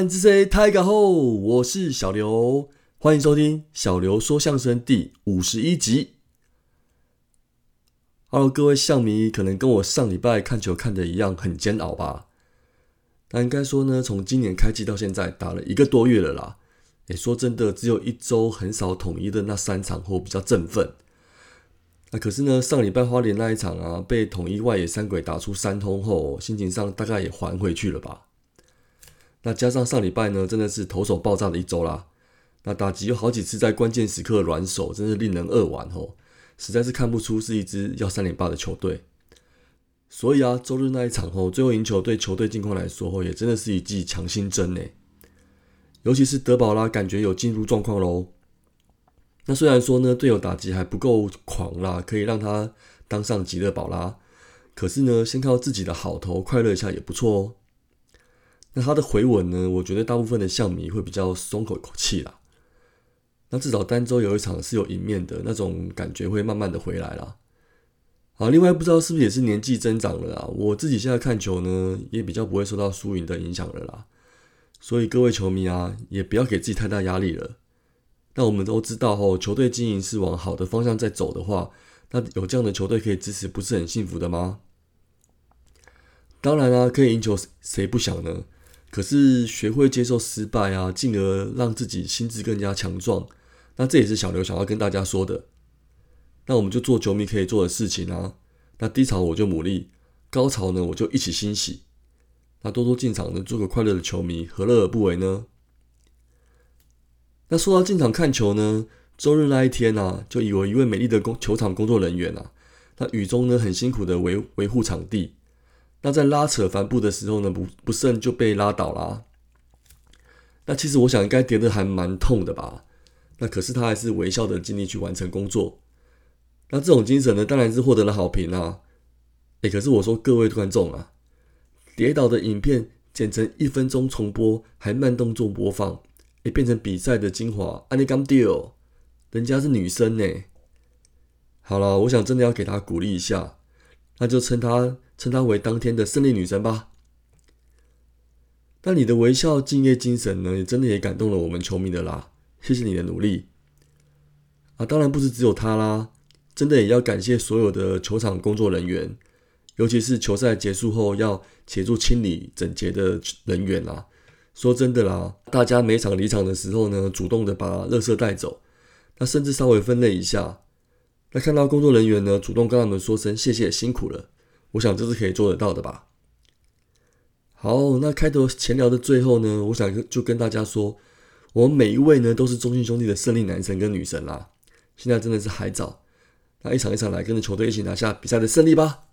暗之 C 太个后，我是小刘，欢迎收听小刘说相声第五十一集。Hello，各位象迷，可能跟我上礼拜看球看的一样很煎熬吧？那应该说呢，从今年开季到现在打了一个多月了啦。也说真的，只有一周很少统一的那三场后比较振奋。那可是呢，上礼拜花莲那一场啊，被统一外野三鬼打出三通后，心情上大概也还回去了吧。那加上上礼拜呢，真的是投手爆炸的一周啦。那打击有好几次在关键时刻软手，真是令人扼腕吼。实在是看不出是一支要三连霸的球队，所以啊，周日那一场后，最后赢球对球队近况来说，也真的是一剂强心针呢。尤其是德保拉，感觉有进入状况喽。那虽然说呢，队友打击还不够狂啦，可以让他当上吉勒保拉，可是呢，先靠自己的好投快乐一下也不错哦。那他的回稳呢，我觉得大部分的象迷会比较松口口气啦。那至少单周有一场是有赢面的那种感觉会慢慢的回来了。好，另外不知道是不是也是年纪增长了啊？我自己现在看球呢，也比较不会受到输赢的影响了啦。所以各位球迷啊，也不要给自己太大压力了。那我们都知道哦，球队经营是往好的方向在走的话，那有这样的球队可以支持，不是很幸福的吗？当然啦，可以赢球谁不想呢？可是学会接受失败啊，进而让自己心智更加强壮。那这也是小刘想要跟大家说的。那我们就做球迷可以做的事情啊。那低潮我就努力，高潮呢我就一起欣喜。那多多进场呢，做个快乐的球迷，何乐而不为呢？那说到进场看球呢，周日那一天啊，就有一位美丽的工球场工作人员啊，那雨中呢很辛苦的维维护场地。那在拉扯帆布的时候呢，不不慎就被拉倒啦。那其实我想应该跌得还蛮痛的吧。那可是他还是微笑的尽力去完成工作，那这种精神呢，当然是获得了好评啊！哎，可是我说各位观众啊，跌倒的影片剪成一分钟重播，还慢动作播放，哎，变成比赛的精华，安利刚丢，人家是女生呢。好了，我想真的要给她鼓励一下，那就称她称她为当天的胜利女神吧。那你的微笑、敬业精神呢，也真的也感动了我们球迷的啦。谢谢你的努力啊！当然不是只有他啦，真的也要感谢所有的球场工作人员，尤其是球赛结束后要协助清理整洁的人员啦。说真的啦，大家每场离场的时候呢，主动的把垃圾带走，那甚至稍微分类一下，那看到工作人员呢，主动跟他们说声谢谢辛苦了，我想这是可以做得到的吧。好，那开头闲聊的最后呢，我想就跟大家说。我们每一位呢，都是中信兄弟的胜利男神跟女神啦。现在真的是还早，那一场一场来，跟着球队一起拿下比赛的胜利吧。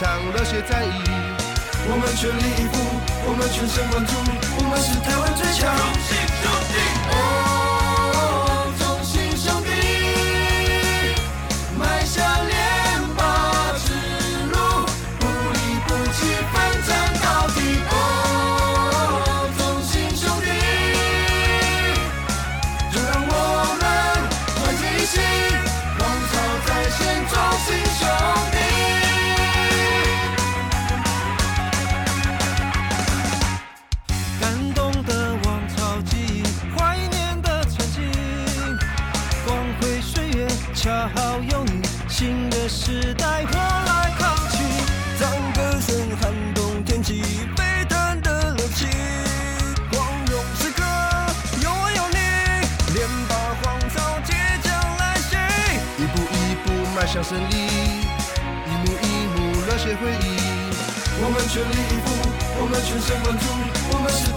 场热血战役，我们全力以赴，我们全神贯注，我们是台湾最强。全力以赴，我们全神贯注，我们是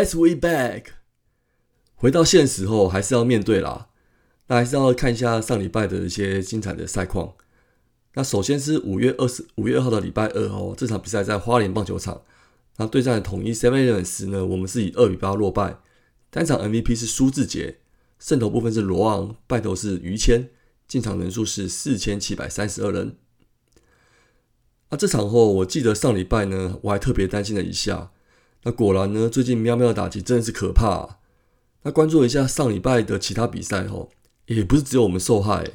Let's way back，回到现实后还是要面对啦。那还是要看一下上礼拜的一些精彩的赛况。那首先是五月二十五月二号的礼拜二哦，这场比赛在花莲棒球场，那对战的统一 Seven Eleven 呢，我们是以二比八落败。单场 MVP 是苏志杰，胜投部分是罗昂，败投是于谦，进场人数是四千七百三十二人。那这场后，我记得上礼拜呢，我还特别担心了一下。那果然呢，最近喵喵的打击真的是可怕、啊。那关注一下上礼拜的其他比赛吼，也不是只有我们受害、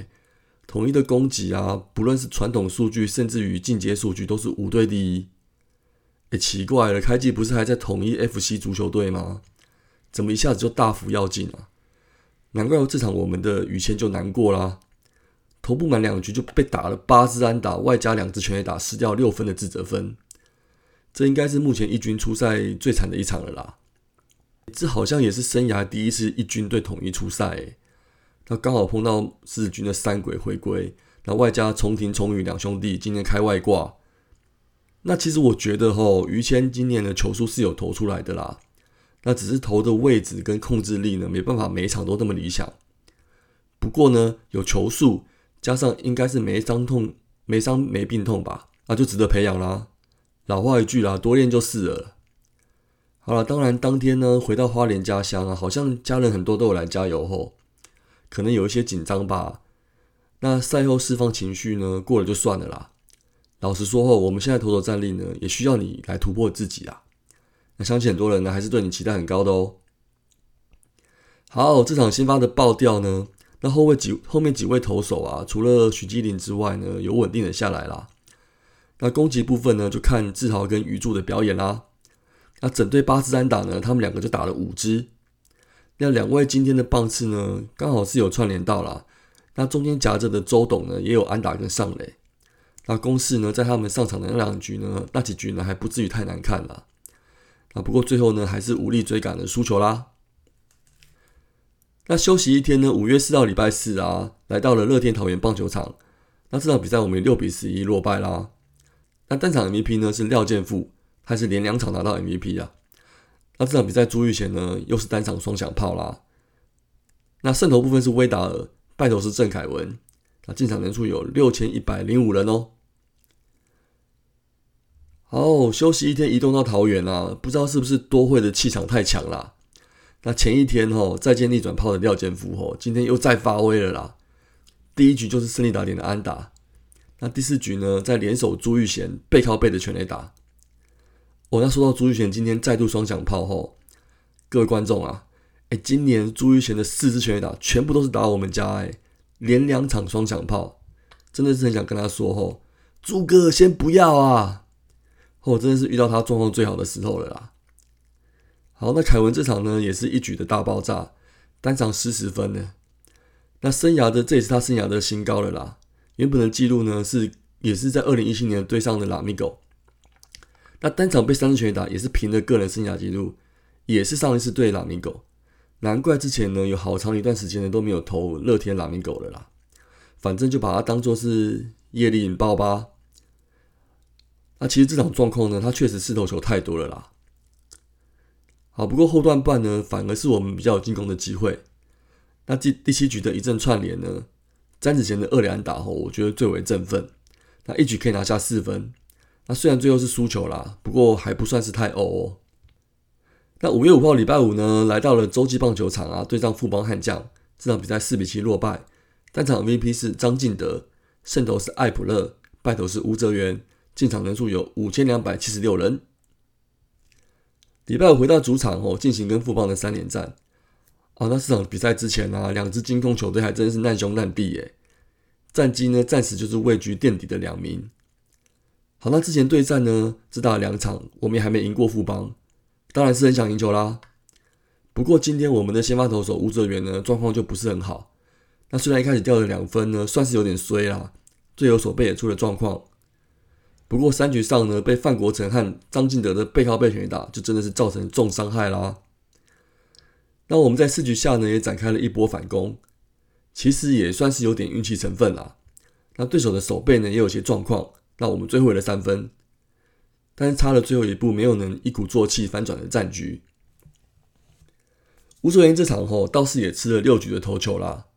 统一的攻击啊，不论是传统数据，甚至于进阶数据，都是五队第一。哎、奇怪了，开季不是还在统一 FC 足球队吗？怎么一下子就大幅要进啊？难怪这场我们的雨谦就难过啦，投不满两局就被打了八支安打，外加两支全垒打，失掉六分的自责分。这应该是目前一军出赛最惨的一场了啦。这好像也是生涯第一次一军对统一出赛、那刚好碰到四军的三鬼回归，那外加重庭重宇两兄弟今年开外挂。那其实我觉得吼，于谦今年的球速是有投出来的啦，那只是投的位置跟控制力呢，没办法每一场都那么理想。不过呢，有球速加上应该是没伤痛、没伤没病痛吧，那就值得培养啦。老话一句啦，多练就是了。好了，当然当天呢，回到花莲家乡啊，好像家人很多都有来加油吼，可能有一些紧张吧。那赛后释放情绪呢，过了就算了啦。老实说后，我们现在投手战力呢，也需要你来突破自己啊。那相信很多人呢，还是对你期待很高的哦。好，这场先发的爆掉呢，那后位几后面几位投手啊，除了徐基林之外呢，有稳定的下来啦。那攻击部分呢，就看志豪跟鱼柱的表演啦。那整队八支安打呢，他们两个就打了五支。那两位今天的棒次呢，刚好是有串联到啦。那中间夹着的周董呢，也有安打跟上垒。那攻势呢，在他们上场的那两局呢，那几局呢，还不至于太难看啦。啊，不过最后呢，还是无力追赶的输球啦。那休息一天呢，五月四号礼拜四啊，来到了乐天桃园棒球场。那这场比赛我们六比十一落败啦。那单场 MVP 呢是廖健富，他是连两场拿到 MVP 啊。那这场比赛朱玉贤呢又是单场双响炮啦。那胜投部分是威达尔，败投是郑凯文。那进场人数有六千一百零五人哦。好，休息一天，移动到桃园啊，不知道是不是多会的气场太强啦。那前一天吼再见逆转炮的廖健富吼，今天又再发威了啦。第一局就是胜利打点的安打。那第四局呢，在联手朱玉贤背靠背的全垒打，哦，那说到朱玉贤今天再度双响炮吼，各位观众啊，哎，今年朱玉贤的四支全垒打全部都是打我们家哎，连两场双响炮，真的是很想跟他说吼，朱哥先不要啊，哦，真的是遇到他状况最好的时候了啦。好，那凯文这场呢也是一举的大爆炸，单场四十分呢，那生涯的这也是他生涯的新高了啦。原本的记录呢是也是在二零一七年对上的拉米狗。那单场被三支全打也是平了个人生涯纪录，也是上一次对拉米狗，难怪之前呢有好长一段时间呢都没有投乐天拉米狗了啦。反正就把它当做是业力引爆吧。那其实这场状况呢，他确实四投球太多了啦。好，不过后段半呢，反而是我们比较有进攻的机会。那第第七局的一阵串联呢，詹子贤的二连打后，我觉得最为振奋。那一局可以拿下四分。那虽然最后是输球啦，不过还不算是太欧哦。那五月五号礼拜五呢，来到了洲际棒球场啊，对战富邦悍将，这场比赛四比七落败。单场 VP 是张进德，胜投是艾普勒，败投是吴泽元，进场人数有五千两百七十六人。礼拜五回到主场后，进行跟富邦的三连战。啊，那这场比赛之前呢，两支金控球队还真是难兄难弟耶，战绩呢暂时就是位居垫底的两名。好，那之前对战呢，只打了两场，我们也还没赢过富邦，当然是很想赢球啦。不过今天我们的先发投手吴哲元呢，状况就不是很好。那虽然一开始掉了两分呢，算是有点衰啦，队友所背也出了状况。不过三局上呢，被范国成和张进德的背靠背拳打，就真的是造成重伤害啦。那我们在四局下呢，也展开了一波反攻，其实也算是有点运气成分啦。那对手的手背呢，也有些状况。那我们追回了三分，但是差了最后一步，没有能一鼓作气反转的战局。吴卓言这场后倒是也吃了六局的头球啦，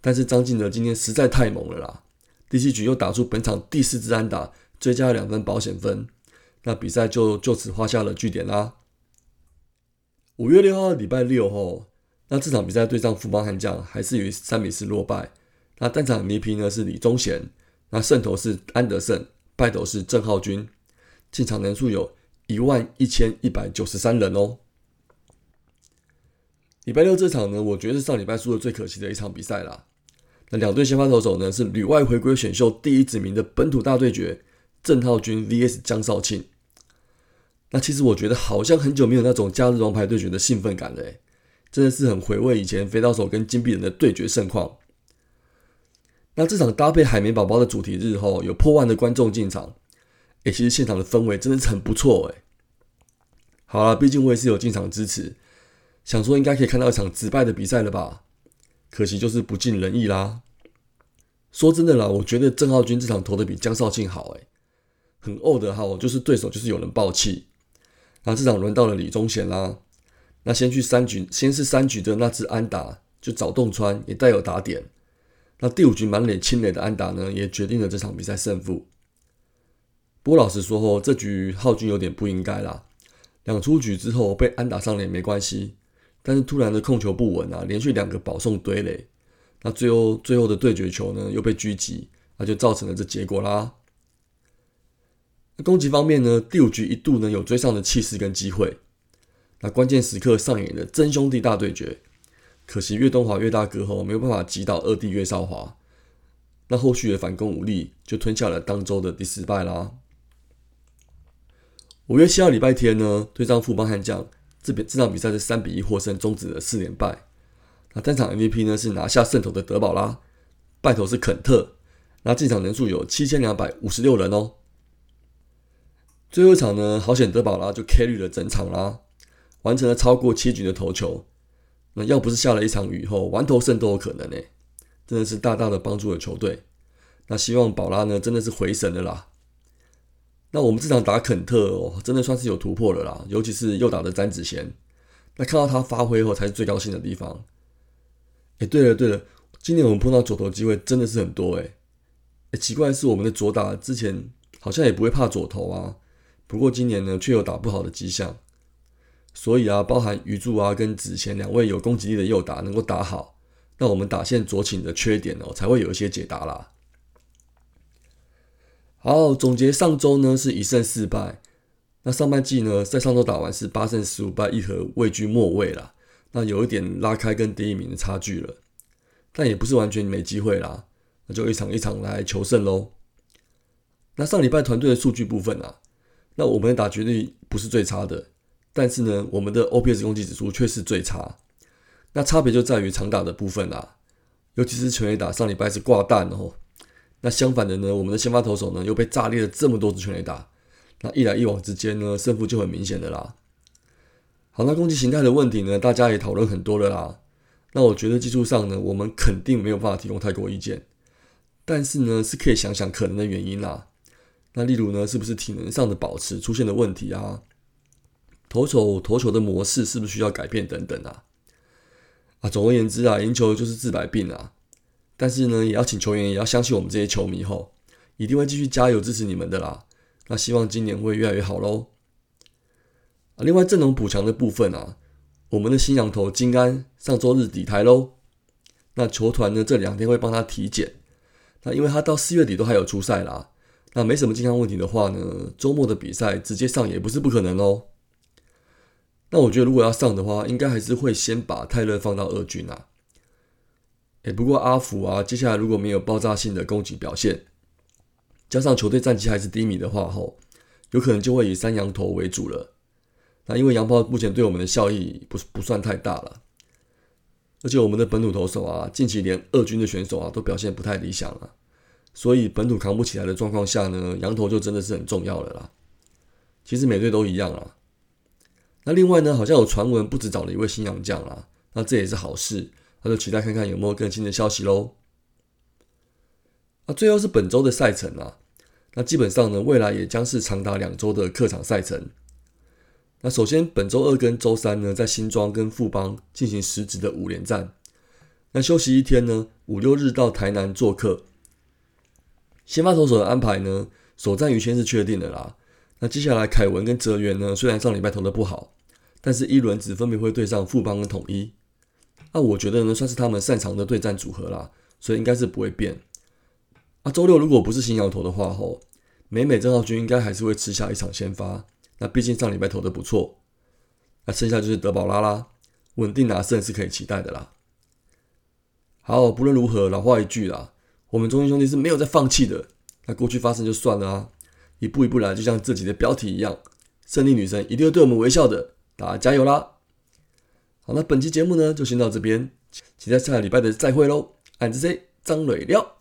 但是张进德今天实在太猛了啦，第七局又打出本场第四支安打，追加了两分保险分，那比赛就就此画下了句点啦。五月六号礼拜六后，那这场比赛对上富邦悍将还是以三比四落败，那单场 MVP 呢是李宗贤，那胜投是安德胜。败投是郑浩君，进场人数有一万一千一百九十三人哦。礼拜六这场呢，我觉得是上礼拜输的最可惜的一场比赛啦。那两队先发投手呢是旅外回归选秀第一指名的本土大对决，郑浩君 VS 江少庆。那其实我觉得好像很久没有那种假日王牌对决的兴奋感了，真的是很回味以前飞刀手跟金币人的对决盛况。那这场搭配海绵宝宝的主题日后，有破万的观众进场，哎，其实现场的氛围真的是很不错哎。好了，毕竟我也是有进场支持，想说应该可以看到一场直败的比赛了吧？可惜就是不尽人意啦。说真的啦，我觉得郑浩君这场投的比江少庆好哎，很恶的哈，就是对手就是有人爆气。那这场轮到了李宗贤啦，那先去三局，先是三局的那只安打就找洞穿，也带有打点。那第五局满脸清雷的安达呢，也决定了这场比赛胜负。不过老实说哦，这局浩君有点不应该啦。两出局之后被安打上脸没关系，但是突然的控球不稳啊，连续两个保送堆垒，那最后最后的对决球呢又被狙击，那就造成了这结果啦。那攻击方面呢，第五局一度呢有追上的气势跟机会，那关键时刻上演了真兄弟大对决。可惜岳东华岳大哥后没有办法击倒二弟岳少华，那后续的反攻无力，就吞下了当周的第四败啦。五月七号礼拜天呢，对战富邦悍将，这边这场比赛是三比一获胜，终止了四连败。那单场 MVP 呢是拿下胜投的德保拉，败投是肯特。那进场人数有七千两百五十六人哦。最后一场呢，好险德保拉就 carry 了整场啦，完成了超过七局的投球。那要不是下了一场雨后，完投胜都有可能呢，真的是大大的帮助了球队。那希望宝拉呢，真的是回神了啦。那我们这场打肯特哦，真的算是有突破了啦，尤其是右打的詹子贤。那看到他发挥后，才是最高兴的地方。哎，对了对了，今年我们碰到左投机会真的是很多哎。哎，奇怪的是，我们的左打之前好像也不会怕左投啊，不过今年呢，却有打不好的迹象。所以啊，包含鱼柱啊跟子贤两位有攻击力的右打能够打好，那我们打线左倾的缺点哦，才会有一些解答啦。好，总结上周呢是一胜四败，那上半季呢，在上周打完是八胜十五败一和，位居末位啦。那有一点拉开跟第一名的差距了，但也不是完全没机会啦。那就一场一场来求胜喽。那上礼拜团队的数据部分啊，那我们的打击率不是最差的，但是呢，我们的 OPS 攻击指数却是最差。那差别就在于长打的部分啦，尤其是全垒打，上礼拜是挂蛋哦。那相反的呢，我们的先发投手呢又被炸裂了这么多支全垒打，那一来一往之间呢，胜负就很明显的啦。好，那攻击形态的问题呢，大家也讨论很多了啦。那我觉得技术上呢，我们肯定没有办法提供太多意见，但是呢，是可以想想可能的原因啦。那例如呢，是不是体能上的保持出现了问题啊？投手投球的模式是不是需要改变等等啊？啊，总而言之啊，赢球就是治百病啊。但是呢，也要请球员也要相信我们这些球迷吼，一定会继续加油支持你们的啦。那希望今年会越来越好喽。啊，另外阵容补强的部分啊，我们的新羊头金安上周日底台喽。那球团呢这两天会帮他体检。那因为他到四月底都还有出赛啦。那没什么健康问题的话呢，周末的比赛直接上也不是不可能哦。那我觉得如果要上的话，应该还是会先把泰勒放到二军啊。哎，不过阿福啊，接下来如果没有爆炸性的攻击表现，加上球队战绩还是低迷的话，吼，有可能就会以三羊头为主了。那因为洋炮目前对我们的效益不不算太大了，而且我们的本土投手啊，近期连二军的选手啊都表现不太理想了。所以本土扛不起来的状况下呢，羊头就真的是很重要了啦。其实每队都一样啊。那另外呢，好像有传闻不止找了一位新洋将啦，那这也是好事，那就期待看看有没有更新的消息喽。那最后是本周的赛程啊，那基本上呢，未来也将是长达两周的客场赛程。那首先本周二跟周三呢，在新庄跟富邦进行实质的五连战，那休息一天呢，五六日到台南做客。先发投手的安排呢，首战于先是确定的啦。那接下来凯文跟泽源呢，虽然上礼拜投的不好，但是一轮只分别会对上富邦跟统一。那我觉得呢，算是他们擅长的对战组合啦，所以应该是不会变。啊，周六如果不是新摇头的话，吼，美美郑浩君应该还是会吃下一场先发。那毕竟上礼拜投的不错，那剩下就是德保拉啦，稳定拿胜是可以期待的啦。好，不论如何，老话一句啦。我们中心兄弟是没有在放弃的。那过去发生就算了啊，一步一步来，就像自己的标题一样，胜利女神一定会对我们微笑的。大家加油啦！好，那本期节目呢就先到这边，期待下个礼拜的再会喽。俺是谁张磊料。